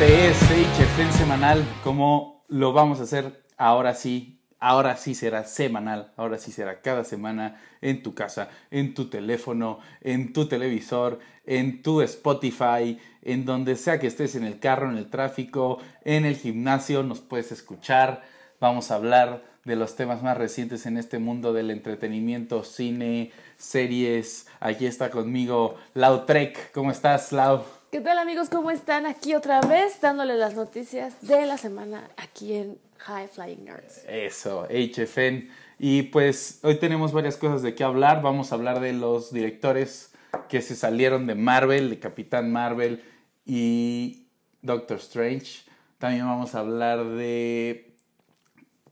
Este es semanal. ¿Cómo lo vamos a hacer ahora sí? Ahora sí será semanal, ahora sí será cada semana en tu casa, en tu teléfono, en tu televisor, en tu Spotify, en donde sea que estés en el carro, en el tráfico, en el gimnasio, nos puedes escuchar. Vamos a hablar de los temas más recientes en este mundo del entretenimiento, cine, series. Aquí está conmigo Lau Trek. ¿Cómo estás, Lau? ¿Qué tal amigos? ¿Cómo están? Aquí otra vez dándoles las noticias de la semana aquí en High Flying Nerds. Eso, HFN. Y pues hoy tenemos varias cosas de qué hablar. Vamos a hablar de los directores que se salieron de Marvel, de Capitán Marvel y Doctor Strange. También vamos a hablar de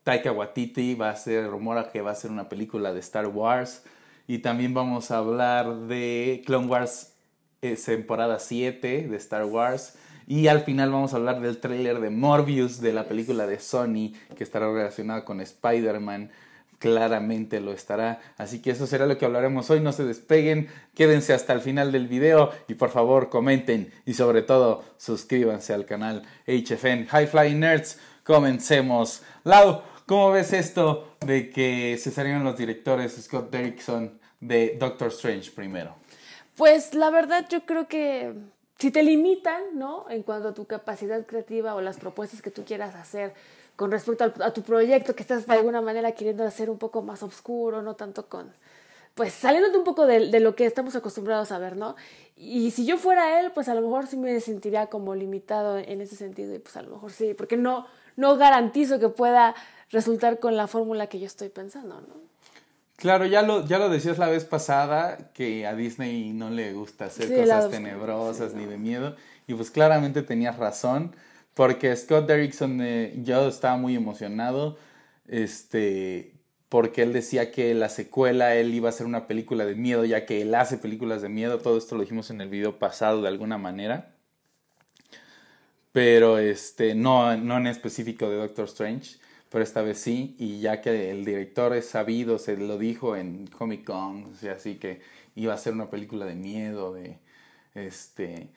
Taika Waititi, va a ser, rumora que va a ser una película de Star Wars. Y también vamos a hablar de Clone Wars temporada 7 de Star Wars. Y al final vamos a hablar del tráiler de Morbius, de la película de Sony, que estará relacionada con Spider-Man. Claramente lo estará. Así que eso será lo que hablaremos hoy. No se despeguen, quédense hasta el final del video y por favor comenten y sobre todo suscríbanse al canal HFN High Flying Nerds. Comencemos. Lau, ¿cómo ves esto de que se salieron los directores Scott Derrickson de Doctor Strange primero? Pues la verdad yo creo que si te limitan, ¿no? En cuanto a tu capacidad creativa o las propuestas que tú quieras hacer con respecto a, tu proyecto que estás de alguna manera queriendo hacer un poco más oscuro, no tanto con, pues saliéndote un poco de, de, lo que estamos acostumbrados a ver, ¿no? Y si yo fuera él, pues a lo mejor sí me sentiría como limitado en ese sentido y pues a lo mejor sí, porque no, no garantizo que pueda resultar con la fórmula que yo estoy pensando, ¿no? Claro, ya lo, ya lo decías la vez pasada, que a Disney no le gusta hacer cosas tenebrosas ni de miedo. Y pues claramente tenías razón, porque Scott Derrickson, eh, yo estaba muy emocionado, este, porque él decía que la secuela, él iba a hacer una película de miedo, ya que él hace películas de miedo, todo esto lo dijimos en el video pasado de alguna manera. Pero este, no, no en específico de Doctor Strange pero esta vez sí, y ya que el director es sabido, se lo dijo en Comic Con, así que iba a ser una película de miedo, de este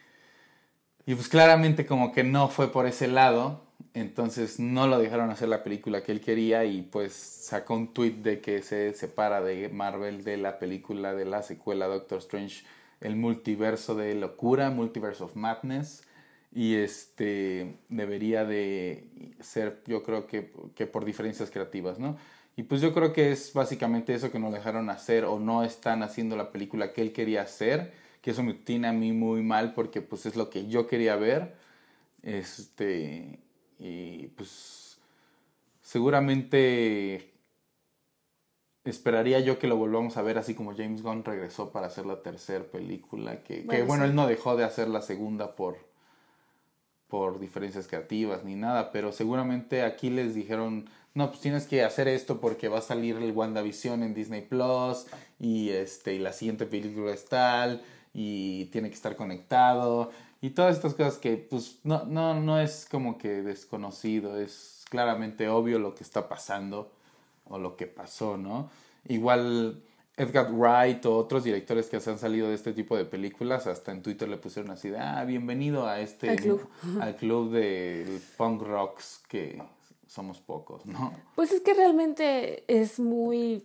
y pues claramente como que no fue por ese lado, entonces no lo dejaron hacer la película que él quería y pues sacó un tweet de que se separa de Marvel de la película de la secuela Doctor Strange, el multiverso de locura, Multiverse of Madness y este debería de ser yo creo que, que, por diferencias creativas, ¿no? Y pues yo creo que es básicamente eso que no dejaron hacer o no están haciendo la película que él quería hacer, que eso me tiene a mí muy mal porque pues es lo que yo quería ver. Este y pues seguramente esperaría yo que lo volvamos a ver así como James Gunn regresó para hacer la tercera película, que bueno, que, bueno él no dejó de hacer la segunda por por diferencias creativas ni nada, pero seguramente aquí les dijeron, no, pues tienes que hacer esto porque va a salir el WandaVision en Disney Plus y este y la siguiente película es tal y tiene que estar conectado y todas estas cosas que pues no no no es como que desconocido, es claramente obvio lo que está pasando o lo que pasó, ¿no? Igual Edgar Wright o otros directores que se han salido de este tipo de películas, hasta en Twitter le pusieron así de, ah, bienvenido a este, club, al club de punk rocks que somos pocos, ¿no? Pues es que realmente es muy,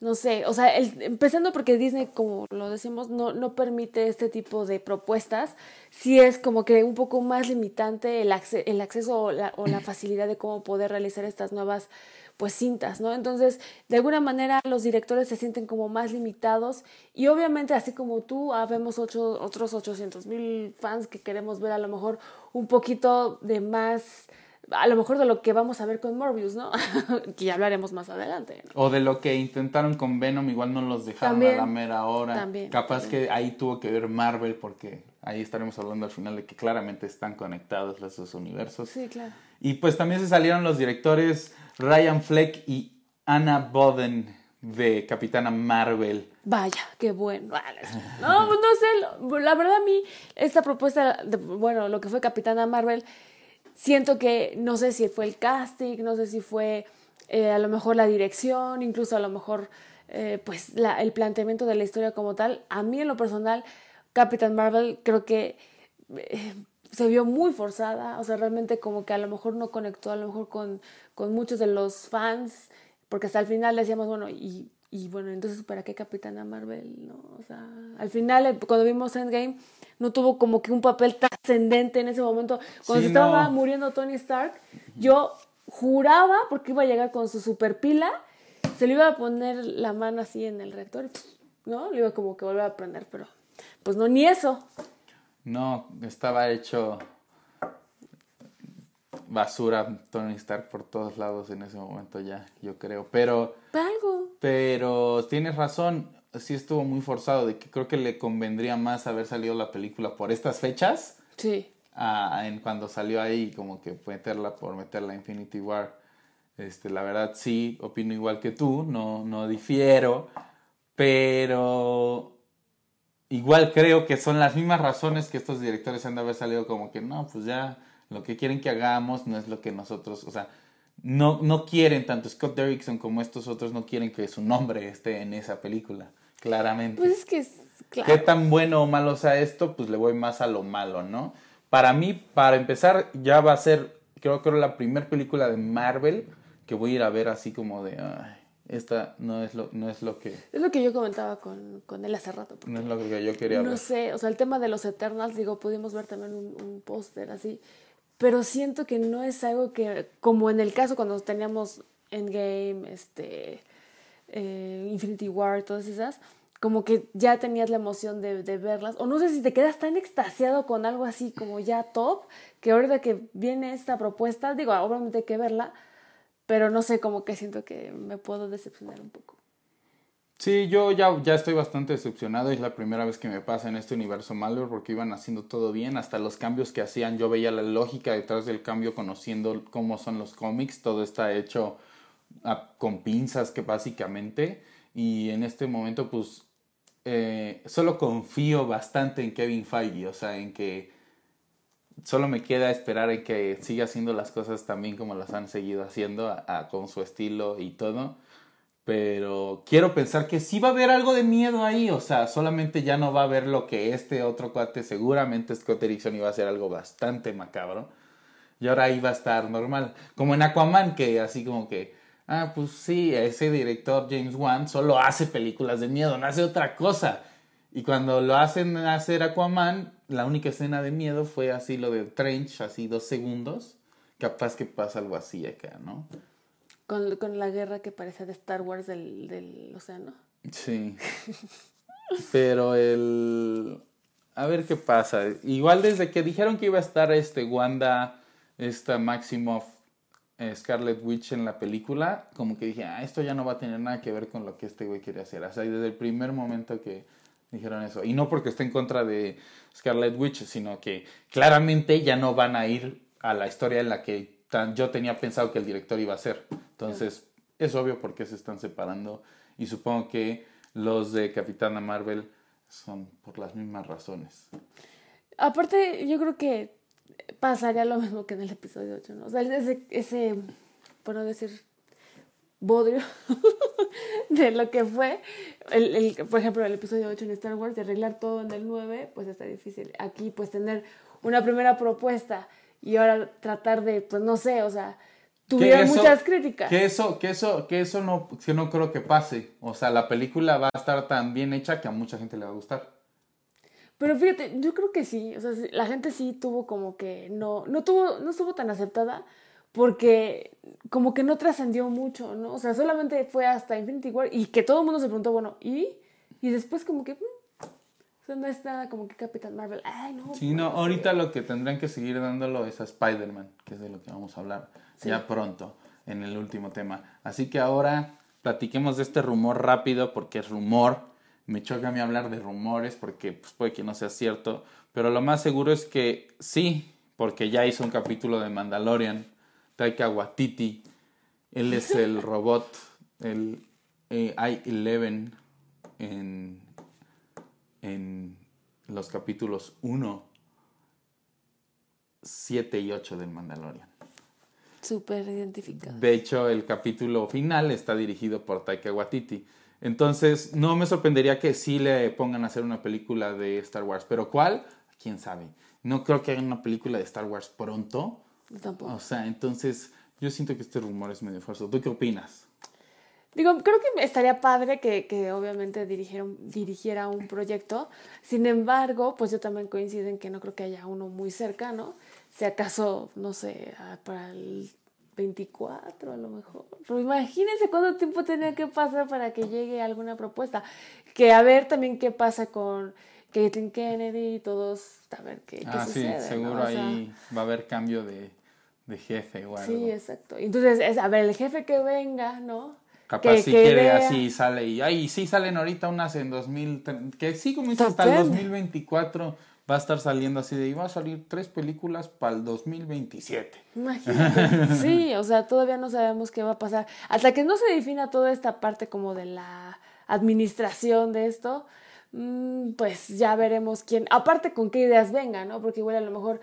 no sé, o sea, empezando porque Disney, como lo decimos, no, no permite este tipo de propuestas, sí es como que un poco más limitante el, el acceso o la, o la facilidad de cómo poder realizar estas nuevas pues cintas, ¿no? Entonces, de alguna manera los directores se sienten como más limitados y obviamente así como tú, habemos ocho, otros 800 mil fans que queremos ver a lo mejor un poquito de más, a lo mejor de lo que vamos a ver con Morbius, ¿no? que ya hablaremos más adelante. O de lo que intentaron con Venom, igual no los dejaron a la mera hora. También, Capaz que ahí tuvo que ver Marvel porque ahí estaremos hablando al final de que claramente están conectados los dos universos. Sí, claro. Y pues también se salieron los directores Ryan Fleck y Anna Boden de Capitana Marvel. Vaya, qué bueno. No, pues no sé, la verdad a mí esta propuesta, de, bueno, lo que fue Capitana Marvel, siento que no sé si fue el casting, no sé si fue eh, a lo mejor la dirección, incluso a lo mejor eh, pues el planteamiento de la historia como tal. A mí en lo personal, Capitán Marvel creo que... Eh, se vio muy forzada, o sea, realmente como que a lo mejor no conectó a lo mejor con, con muchos de los fans, porque hasta el final decíamos, bueno, y, y bueno, entonces ¿para qué Capitana Marvel? ¿no? O sea, al final eh, cuando vimos Endgame no tuvo como que un papel trascendente en ese momento. Cuando se estaba muriendo Tony Stark, yo juraba, porque iba a llegar con su super pila, se le iba a poner la mano así en el reactor, ¿no? Le iba como que volver a prender, pero pues no, ni eso. No, estaba hecho basura Tony Stark por todos lados en ese momento ya, yo creo. Pero. Algo. Pero tienes razón, sí estuvo muy forzado, de que creo que le convendría más haber salido la película por estas fechas. Sí. A, en cuando salió ahí, como que meterla por meterla Infinity War. Este, la verdad sí, opino igual que tú, no, no difiero, pero igual creo que son las mismas razones que estos directores han de haber salido como que no, pues ya lo que quieren que hagamos no es lo que nosotros, o sea, no, no quieren, tanto Scott Derrickson como estos otros no quieren que su nombre esté en esa película, claramente. Pues es que ¿Qué tan bueno o malo sea esto? Pues le voy más a lo malo, ¿no? Para mí, para empezar, ya va a ser, creo que la primera película de Marvel que voy a ir a ver así como de, esta no es lo, no es lo que... Es lo que yo comentaba con, con él hace rato. No es lo que yo quería No sé, o sea, el tema de los Eternals, digo, pudimos ver también un, un póster así, pero siento que no es algo que, como en el caso cuando teníamos Endgame, este, eh, Infinity War, todas esas, como que ya tenías la emoción de, de, verlas, o no sé si te quedas tan extasiado con algo así como ya top, que ahorita que viene esta propuesta, digo, obviamente hay que verla, pero no sé, como que siento que me puedo decepcionar un poco. Sí, yo ya, ya estoy bastante decepcionado. Es la primera vez que me pasa en este universo Malware porque iban haciendo todo bien. Hasta los cambios que hacían, yo veía la lógica detrás del cambio, conociendo cómo son los cómics. Todo está hecho con pinzas, que básicamente. Y en este momento, pues, eh, solo confío bastante en Kevin Feige. O sea, en que solo me queda esperar en que siga haciendo las cosas también como las han seguido haciendo, con su estilo y todo. Pero quiero pensar que sí va a haber algo de miedo ahí, o sea, solamente ya no va a haber lo que este otro cuate, seguramente Scott Erickson iba a hacer algo bastante macabro. Y ahora ahí va a estar normal. Como en Aquaman, que así como que, ah, pues sí, ese director James Wan solo hace películas de miedo, no hace otra cosa. Y cuando lo hacen hacer Aquaman, la única escena de miedo fue así lo de Trench, así dos segundos. Capaz que pasa algo así acá, ¿no? Con, con la guerra que parece de Star Wars del, del océano. Sí. Pero el... A ver qué pasa. Igual desde que dijeron que iba a estar este Wanda, esta Maximoff, eh, Scarlet Witch en la película, como que dije, ah, esto ya no va a tener nada que ver con lo que este güey quiere hacer. O sea, desde el primer momento que dijeron eso. Y no porque esté en contra de Scarlet Witch, sino que claramente ya no van a ir a la historia en la que tan, yo tenía pensado que el director iba a ser. Entonces, es obvio por qué se están separando. Y supongo que los de Capitana Marvel son por las mismas razones. Aparte, yo creo que pasaría lo mismo que en el episodio 8, ¿no? O sea, ese, ese por no decir bodrio de lo que fue, el, el, por ejemplo, el episodio 8 en Star Wars, de arreglar todo en el 9, pues está difícil. Aquí, pues tener una primera propuesta y ahora tratar de, pues no sé, o sea, tuvieron muchas críticas. Que eso, que eso, que eso no, que no creo que pase. O sea, la película va a estar tan bien hecha que a mucha gente le va a gustar. Pero fíjate, yo creo que sí, o sea, la gente sí tuvo como que no, no tuvo, no estuvo tan aceptada porque como que no trascendió mucho, ¿no? O sea, solamente fue hasta Infinity War y que todo el mundo se preguntó, bueno, ¿y? Y después como que... Mm, o sea, no es nada como que Capitán Marvel, ay, no. Sí, no, ahorita lo que tendrán que seguir dándolo es a Spider-Man, que es de lo que vamos a hablar ya pronto en el último tema. Así que ahora platiquemos de este rumor rápido porque es rumor. Me choca a mí hablar de rumores porque pues, puede que no sea cierto, pero lo más seguro es que sí, porque ya hizo un capítulo de Mandalorian Taika Waititi. Él es el robot, el I-11 en, en los capítulos 1, 7 y 8 del Mandalorian. Súper identificado. De hecho, el capítulo final está dirigido por Taika Waititi. Entonces, no me sorprendería que sí le pongan a hacer una película de Star Wars. Pero ¿cuál? quién sabe. No creo que hagan una película de Star Wars pronto. Tampoco. O sea, entonces yo siento que este rumor es medio falso. ¿Tú qué opinas? Digo, creo que estaría padre que, que obviamente dirigiera, un- dirigiera un proyecto. Sin embargo, pues yo también coincido en que no creo que haya uno muy cercano. Si acaso, no sé, para el 24 a lo mejor. Pero imagínense cuánto tiempo tenía que pasar para que llegue alguna propuesta. Que a ver también qué pasa con Caitlyn Kennedy y todos, a ver qué, qué ah, sucede. sí, ¿no? seguro O sea, ahí va a haber cambio de, de jefe o algo. Sí, exacto. Entonces, es, a ver, el jefe que venga, ¿no? Capaz que, si que quiere vea- así sale y ay, sí salen ahorita unas en 2000, que sí como dices, hasta el Depende. 2024 va a estar saliendo así de y va a salir tres películas para el 2027. Imagínate. Sí, o sea, todavía no sabemos qué va a pasar. Hasta que no se defina toda esta parte como de la administración de esto, mm, pues ya veremos quién, aparte con qué ideas venga, ¿no? Porque igual a lo mejor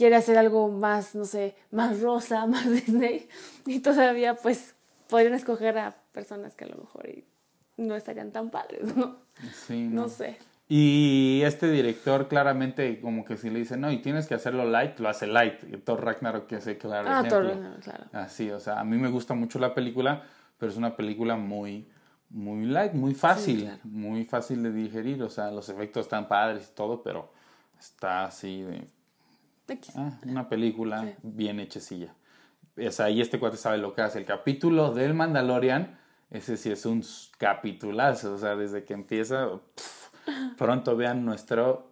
quiere hacer algo más, no sé, más rosa, más Disney, y todavía pues podrían escoger a personas que a lo mejor no estarían tan padres, ¿no? Sí, No sé. Y este director claramente como que si le dice, no, y tienes que hacerlo light, lo hace light. Y Thor Ragnarok que el claro Ah, ejemplo. Thor, no, claro. Así, o sea, a mí me gusta mucho la película, pero es una película muy, muy light, muy fácil, claro. muy fácil de digerir. O sea, los efectos están padres y todo, pero está así de. Ah, una película Sí. bien hechecilla. O sea, y este cuate sabe lo que hace. El capítulo del Mandalorian, ese sí es un capitulazo. O sea, desde que empieza, pronto vean nuestro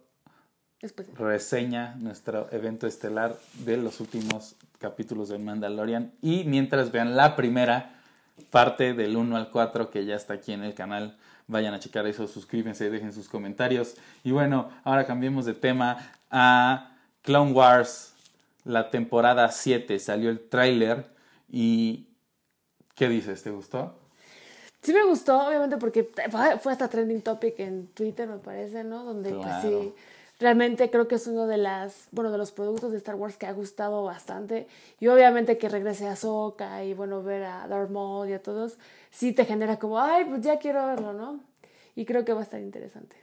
Después. reseña, nuestro evento estelar de los últimos capítulos del Mandalorian. Y mientras vean la primera parte del 1 al 4 que ya está aquí en el canal, vayan a checar eso, suscríbanse, dejen sus comentarios. Y bueno, ahora cambiemos de tema a Clone Wars, la temporada 7. Salió el tráiler y... ¿Qué dices? ¿Te gustó? Sí me gustó, obviamente, porque fue hasta trending topic en Twitter, me parece, ¿no? Donde pues sí, realmente creo que es uno de las, bueno, de los productos de Star Wars que ha gustado bastante. Y obviamente que regrese a Ahsoka y bueno, ver a Darth Maul y a todos, sí te genera como, ay, pues ya quiero verlo, ¿no? Y creo que va a estar interesante.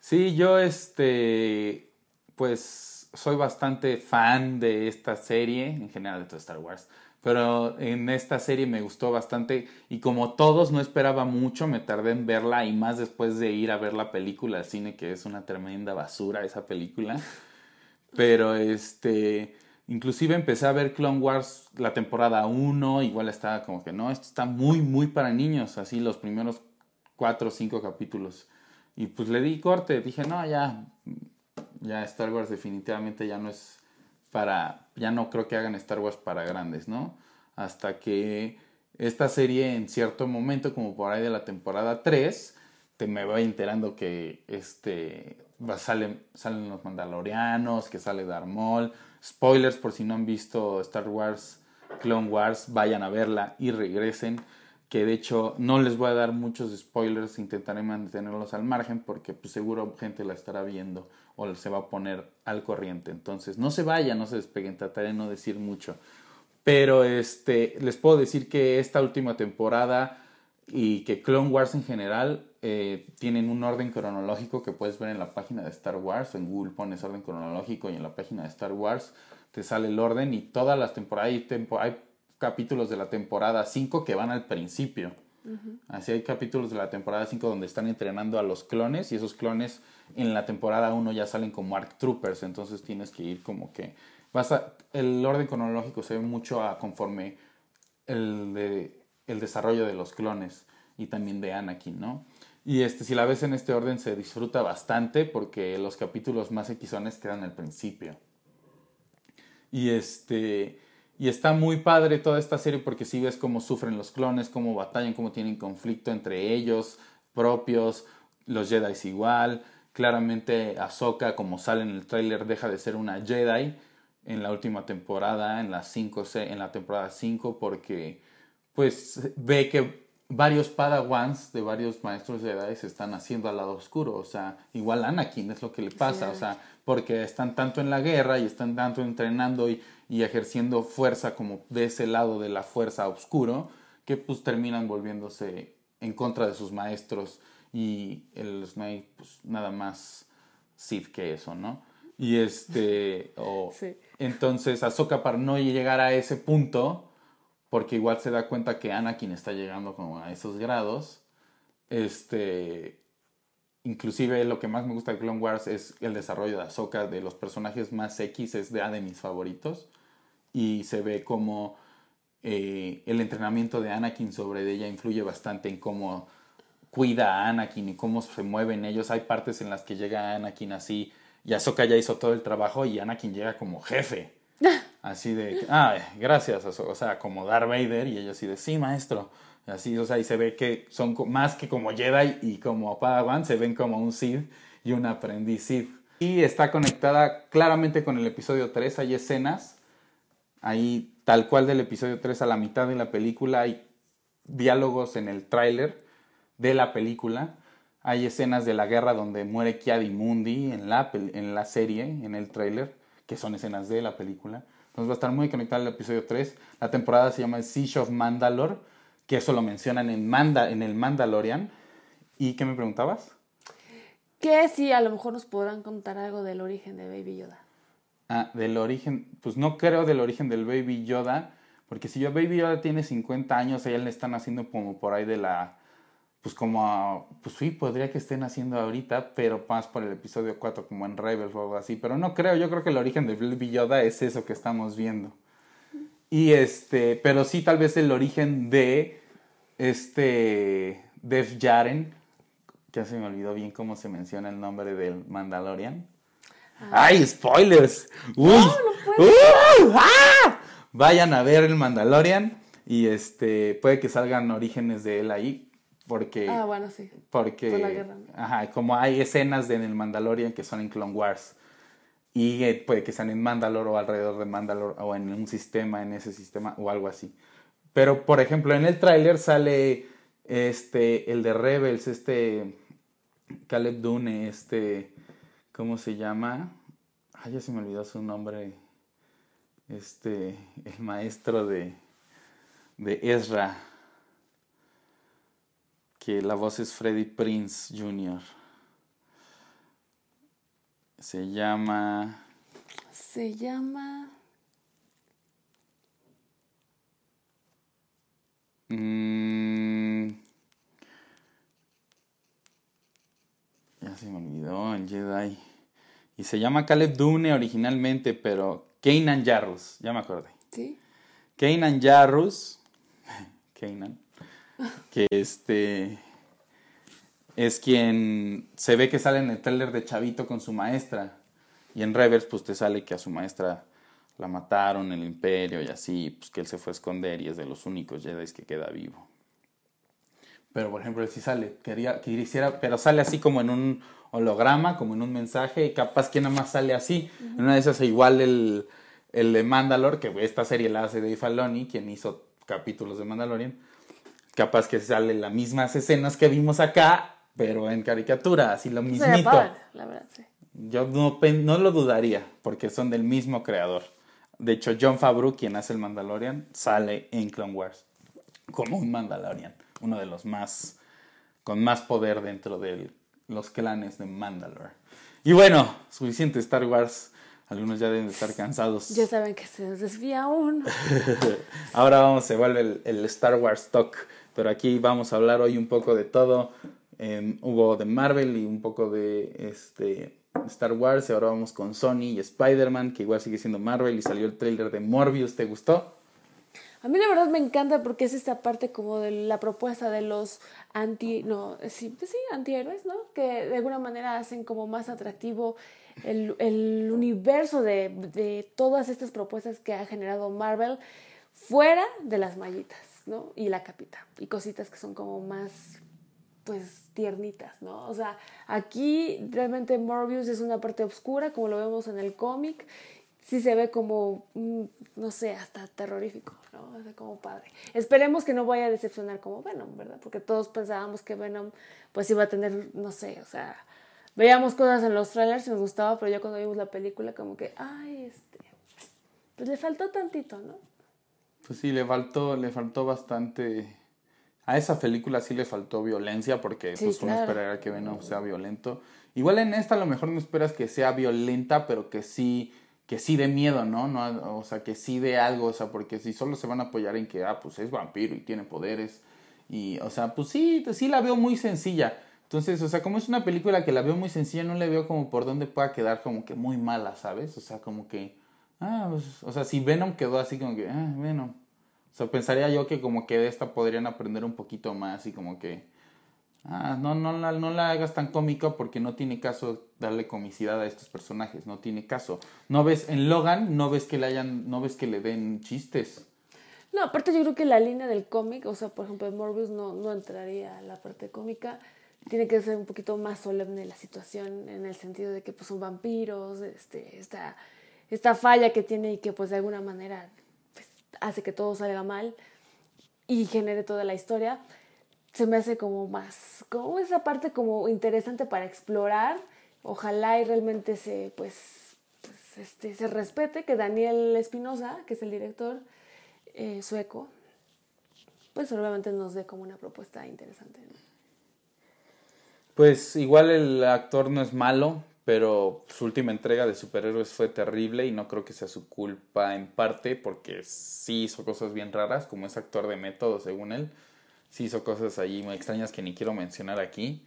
Sí, yo este, pues soy bastante fan de esta serie, en general de todo Star Wars, pero en esta serie me gustó bastante y como todos no esperaba mucho, me tardé en verla y más después de ir a ver la película al cine, que es una tremenda basura esa película. Pero este, inclusive empecé a ver Clone Wars la temporada 1, igual estaba como que no, esto está muy, muy para niños, así los primeros cuatro o cinco capítulos. Y pues le di corte, dije, no, ya, ya Star Wars definitivamente ya no es para, ya no creo que hagan Star Wars para grandes, ¿no? Hasta que esta serie en cierto momento, como por ahí de la temporada 3, te me voy enterando que este, salen, salen los Mandalorianos, que sale Darth Maul. Spoilers por si no han visto Star Wars, Clone Wars, vayan a verla y regresen. Que de hecho no les voy a dar muchos spoilers, intentaré mantenerlos al margen porque pues seguro gente la estará viendo o se va a poner al corriente. Entonces no se vayan, no se despeguen, trataré de no decir mucho. Pero este, les puedo decir que esta última temporada y que Clone Wars en general eh, tienen un orden cronológico que puedes ver en la página de Star Wars. En Google pones orden cronológico y en la página de Star Wars te sale el orden y todas las temporadas, hay, tempo- hay capítulos de la temporada 5 que van al principio. Así hay capítulos de la temporada 5 donde están entrenando a los clones y esos clones en la temporada 1 ya salen como ARC Troopers, entonces tienes que ir como que vas a el orden cronológico se ve mucho a conforme el, de- el desarrollo de los clones y también de Anakin, ¿no? Y este, si la ves en este orden se disfruta bastante porque los capítulos más equisones quedan al principio. Y este y está muy padre toda esta serie porque si ves cómo sufren los clones, cómo batallan, cómo tienen conflicto entre ellos propios, los Jedi igual. Claramente Ahsoka, como sale en el tráiler, deja de ser una Jedi en la última temporada, en la 5, en la temporada 5 porque pues ve que varios padawans de varios maestros Jedi se están haciendo al lado oscuro, o sea, igual Anakin es lo que le pasa, o sea, porque están tanto en la guerra y están tanto entrenando y, y ejerciendo fuerza como de ese lado de la fuerza oscuro, que pues terminan volviéndose en contra de sus maestros y el Snake pues nada más Sith que eso, ¿no? Y este, o, Sí. entonces Ahsoka para no llegar a ese punto, porque igual se da cuenta que Anakin está llegando como a esos grados, este, inclusive lo que más me gusta de Clone Wars es el desarrollo de Ahsoka, de los personajes más X, es de, de mis favoritos, y se ve como eh, el entrenamiento de Anakin sobre ella influye bastante en cómo cuida a Anakin y cómo se mueven ellos. Hay partes en las que llega Anakin así y Ahsoka ya hizo todo el trabajo y Anakin llega como jefe. Así de, ah, gracias, Ahso-". o sea, como Darth Vader y ella así de, sí, maestro. Así, o sea, y se ve que son más que como Jedi y como Padawan, se ven como un Sith y un aprendiz Sith. Y está conectada claramente con el episodio 3, hay escenas Ahí, tal cual del episodio 3 a la mitad de la película, hay diálogos en el tráiler de la película. Hay escenas de la guerra donde muere Kiadi Mundi en la, en la serie, en el tráiler, que son escenas de la película. Entonces va a estar muy conectado al episodio 3. La temporada se llama Siege of Mandalore, que eso lo mencionan en, Manda, en el Mandalorian. ¿Y qué me preguntabas? Que sí, a lo mejor nos podrán contar algo del origen de Baby Yoda. Ah, del origen, pues no creo del origen del Baby Yoda, porque si yo Baby Yoda tiene 50 años, a él le están haciendo como por ahí de la, pues como, pues sí, podría que estén haciendo ahorita, pero más por el episodio 4 como en Rebels o algo así, pero no creo, yo creo que el origen del Baby Yoda es eso que estamos viendo. Y este, pero sí tal vez el origen de este Def Jaren, ya se me olvidó bien cómo se menciona el nombre del Mandalorian. ¡Ay, spoilers! ¡Uy! ¡Uh! ¡Ah! Vayan a ver el Mandalorian y este puede que salgan orígenes de él ahí porque Ah, bueno, sí. porque por la guerra. ajá, como hay escenas de en el Mandalorian que son en Clone Wars y eh, puede que sean en Mandalore o alrededor de Mandalore o en un sistema en ese sistema o algo así. Pero por ejemplo, en el tráiler sale este el de Rebels, este Caleb Dune, este ¿cómo se llama? Ay, ya se me olvidó su nombre. Este, el maestro de de Ezra que la voz es Freddie Prince Jr. Se llama Se llama. Mm, ya se me olvidó el Jedi. Y se llama Caleb Dune originalmente, pero Kanan Jarrus, ya me acordé. Sí. Kanan Jarrus, Kanan, que este es quien se ve que sale en el trailer de Chavito con su maestra. Y en Reverse, pues te sale que a su maestra la mataron en el Imperio y así, pues que él se fue a esconder y es de los únicos Jedi que queda vivo. Pero por ejemplo, él sí sale, quería, quisiera, pero sale así como en un holograma, como en un mensaje, y capaz que nada más sale así. En una de esas igual el, el de Mandalore, que esta serie la hace Dave Filoni, quien hizo capítulos de Mandalorian. Capaz que sale las mismas escenas que vimos acá, pero en caricatura, así lo Sería mismito. padre, la verdad, sí. Yo no, no lo dudaría, porque son del mismo creador. De hecho, John Favreau, quien hace el Mandalorian, sale en Clone Wars como un Mandalorian, uno de los más con más poder dentro de los clanes de Mandalore. Y bueno, suficiente Star Wars. Algunos ya deben de estar cansados. Ya saben que se desvía uno. Ahora vamos, se vuelve el, el Star Wars Talk, pero aquí vamos a hablar hoy un poco de todo. Eh, hubo de Marvel y un poco de este Star Wars, y ahora vamos con Sony y Spider-Man, que igual sigue siendo Marvel, y salió el trailer de Morbius, ¿te gustó? A mí la verdad me encanta porque es esta parte como de la propuesta de los anti, no, sí, pues sí, antihéroes, ¿no? Que de alguna manera hacen como más atractivo el, el universo de, de todas estas propuestas que ha generado Marvel fuera de las mallitas, ¿no? Y la capita, y cositas que son como más, pues, tiernitas, ¿no? O sea, aquí realmente Morbius es una parte oscura, como lo vemos en el cómic, sí se ve como, no sé, hasta terrorífico, ¿no? O sea, como padre. Esperemos que no vaya a decepcionar como Venom, ¿verdad? Porque todos pensábamos que Venom, pues iba a tener, no sé, o sea, veíamos cosas en los trailers y nos gustaba, pero ya cuando vimos la película, como que, ay, este, pues le faltó tantito, ¿no? Pues sí, le faltó, le faltó bastante. A esa película sí le faltó violencia, porque Sí, pues uno esperaría que Venom sea violento. Igual en esta a lo mejor no esperas que sea violenta, pero que sí, que sí de miedo, ¿no? ¿no? O sea, que sí de algo, o sea, porque si solo se van a apoyar en que, ah, pues es vampiro y tiene poderes, y, o sea, pues sí, sí la veo muy sencilla. Entonces, o sea, como es una película que la veo muy sencilla, no le veo como por dónde pueda quedar como que muy mala, ¿sabes? O sea, como que, ah, pues, o sea, si Venom quedó así como que, ah, Venom. O sea, pensaría yo que como que de esta podrían aprender un poquito más y como que, ah, no, no, la, no la hagas tan cómica porque no tiene caso darle comicidad a estos personajes, no tiene caso. No ves, en Logan no ves que le hayan, no ves que le den chistes. No, aparte yo creo que la línea del cómic, o sea, por ejemplo, en Morbius no, no entraría a la parte cómica tiene que ser un poquito más solemne la situación en el sentido de que pues son vampiros, este, esta, esta falla que tiene y que pues de alguna manera pues, hace que todo salga mal y genere toda la historia, se me hace como más, como esa parte como interesante para explorar, ojalá y realmente se pues, pues este, se respete que Daniel Espinosa, que es el director eh, sueco, pues obviamente nos dé como una propuesta interesante. Pues igual el actor no es malo, pero su última entrega de superhéroes fue terrible y no creo que sea su culpa en parte porque sí hizo cosas bien raras, como es actor de método según él. Sí hizo cosas ahí muy extrañas que ni quiero mencionar aquí.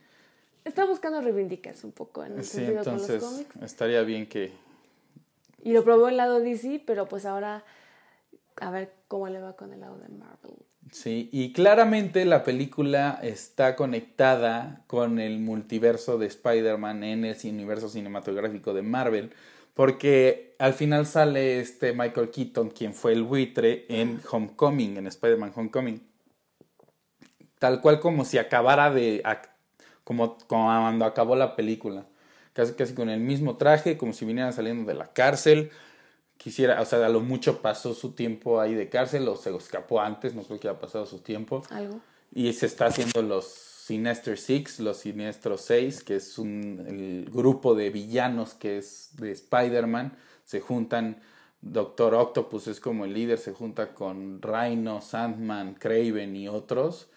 Está buscando reivindicarse un poco en el sí, entonces, Estaría bien que... Y lo probó el lado DC, pero pues ahora a ver cómo le va con el lado de Marvel. Sí, y claramente la película está conectada con el multiverso de Spider-Man en el universo cinematográfico de Marvel, porque al final sale este Michael Keaton, quien fue el buitre en Homecoming, en Spider-Man Homecoming. Tal cual como si acabara de... como, como cuando acabó la película. Casi, casi con el mismo traje, como si viniera saliendo de la cárcel quisiera, o sea, a lo mucho pasó su tiempo ahí de cárcel o se escapó antes, no creo que haya pasado su tiempo. Algo. Y se está haciendo los Sinister Six, los Siniestros Seis, que es un el grupo de villanos que es de Spider-Man. Se juntan, Doctor Octopus es como el líder, se junta con Rhino, Sandman, Craven y otros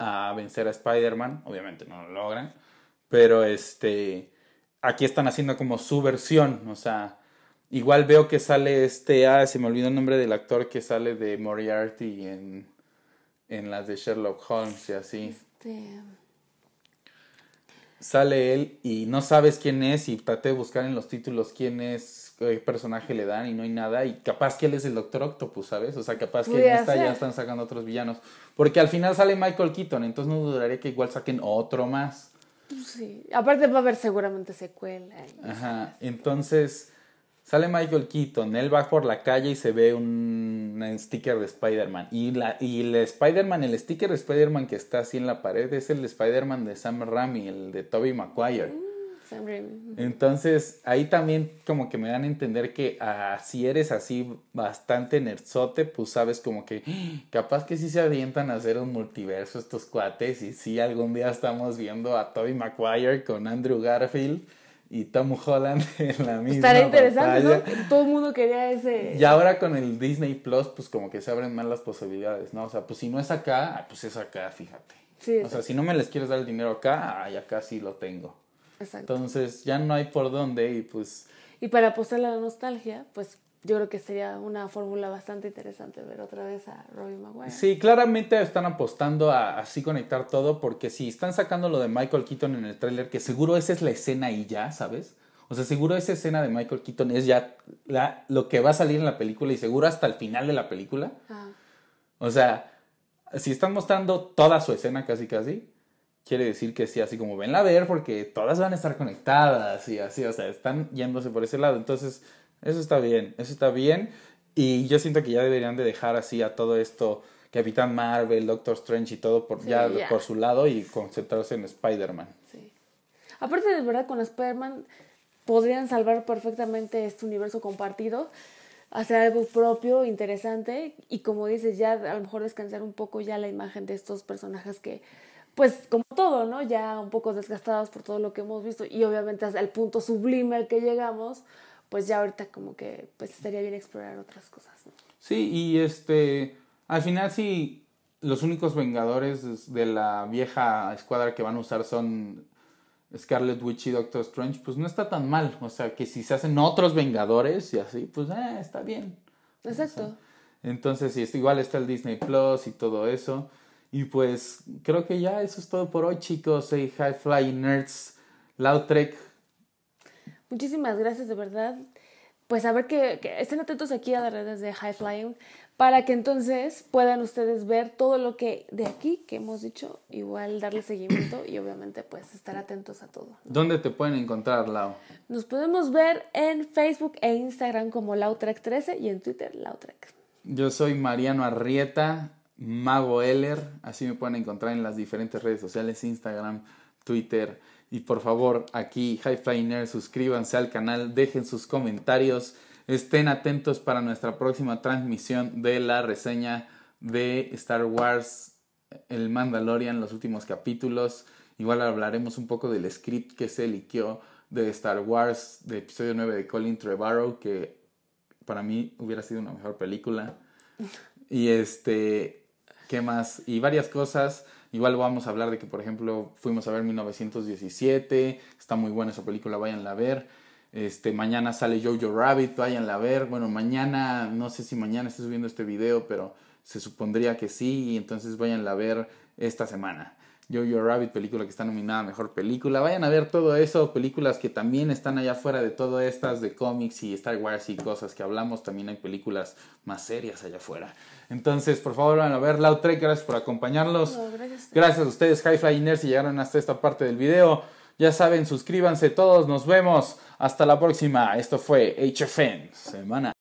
a vencer a Spider-Man. Obviamente no lo logran, pero este, aquí están haciendo como su versión, o sea, Igual veo que sale este, ah, se me olvidó el nombre del actor que sale de Moriarty en, en las de Sherlock Holmes y así. Este... Sale él y no sabes quién es y traté de buscar en los títulos quién es, personaje le dan y no hay nada y capaz que él es el Doctor Octopus, ¿sabes? O sea, capaz que en esta ya están sacando otros villanos. Porque al final sale Michael Keaton, entonces no dudaría que igual saquen otro más. Sí, aparte va a haber seguramente secuela. Ajá, entonces Sale Michael Keaton, él va por la calle y se ve un, sticker de Spider-Man. Y, la, y el Spider-Man, el sticker de Spider-Man que está así en la pared es el Spider-Man de Sam Raimi, el de Tobey Maguire. Mm, Sam Raimi. Entonces, ahí también como que me dan a entender que ah, si eres así bastante nerzote, pues sabes como que ¡Ah! capaz que sí se avientan a hacer un multiverso estos cuates y sí algún día estamos viendo a Tobey Maguire con Andrew Garfield y Tom Holland en la misma. Estaría interesante, ¿no? Todo el mundo quería ese. Y ahora con el Disney Plus, pues como que se abren más las posibilidades, ¿no? O sea, pues si no es acá, ah, pues es acá, fíjate. Sí, o sea, si no me les quieres dar el dinero acá, ay, acá sí lo tengo. Exacto. Entonces ya no hay por dónde y pues. Y para apostarle a la nostalgia, pues yo creo que sería una fórmula bastante interesante ver otra vez a Robbie Maguire. Sí, claramente están apostando a así conectar todo, porque si están sacando lo de Michael Keaton en el tráiler, que seguro esa es la escena y ya, ¿sabes? O sea, seguro esa escena de Michael Keaton es ya la, lo que va a salir en la película y seguro hasta el final de la película. O sea, si están mostrando toda su escena casi casi, quiere decir que sí, así como venla a ver, porque todas van a estar conectadas y así, o sea, están yéndose por ese lado. Entonces, eso está bien, eso está bien. Y yo siento que ya deberían de dejar así a todo esto, Capitán Marvel, Doctor Strange y todo por, ya, por su lado y concentrarse en Spider-Man. Sí. Aparte de verdad, con Spider-Man podrían salvar perfectamente este universo compartido, hacer algo propio, interesante y como dices, ya a lo mejor descansar un poco ya la imagen de estos personajes que pues como todo, ¿no? Ya un poco desgastados por todo lo que hemos visto y obviamente hasta el punto sublime al que llegamos, pues ya ahorita como que pues estaría bien explorar otras cosas. Sí, y este, al final sí, los únicos vengadores de la vieja escuadra que van a usar son Scarlet Witch y Doctor Strange, pues no está tan mal. O sea, que si se hacen otros Vengadores y así, pues eh, está bien. Exacto. entonces, sí, igual está el Disney Plus y todo eso. Y pues creo que ya eso es todo por hoy, chicos. Soy High Fly Nerds, Lautrec. Muchísimas gracias, de verdad. Pues a ver que, que estén atentos aquí a las redes de High Flying para que entonces puedan ustedes ver todo lo que de aquí que hemos dicho, igual darle seguimiento y obviamente pues estar atentos a todo. ¿Dónde te pueden encontrar, Lau? Nos podemos ver en Facebook e Instagram como Lautrec13 y en Twitter Lautrec. Yo soy Mariano Arrieta, Mago Eller, así me pueden encontrar en las diferentes redes sociales, Instagram, Twitter. Y por favor, aquí High Flyer, suscríbanse al canal, dejen sus comentarios Estén atentos para nuestra próxima transmisión de la reseña de Star Wars, El Mandalorian, los últimos capítulos. Igual hablaremos un poco del script que se liqueó de Star Wars, de episodio 9 de Colin Trevorrow, que para mí hubiera sido una mejor película. Y este, ¿qué más? Y varias cosas. Igual vamos a hablar de que, por ejemplo, fuimos a ver 1917. Está muy buena esa película, váyanla a ver. Este, mañana sale Jojo Rabbit, váyanla a ver. Bueno, mañana, no sé si mañana esté subiendo este video, pero se supondría que sí, y entonces váyanla a ver esta semana. Jojo Rabbit, película que está nominada a Mejor Película. Vayan a ver todo eso, películas que también están allá afuera de todo estas de cómics y Star Wars y cosas que hablamos. También hay películas más serias allá afuera. Entonces, por favor, vayan a ver. Lautrec, gracias por acompañarnos. gracias. gracias. a ustedes, High Fly Nerds, si llegaron hasta esta parte del video. Ya saben, suscríbanse todos, nos vemos. Hasta la próxima. Esto fue HFN Semana.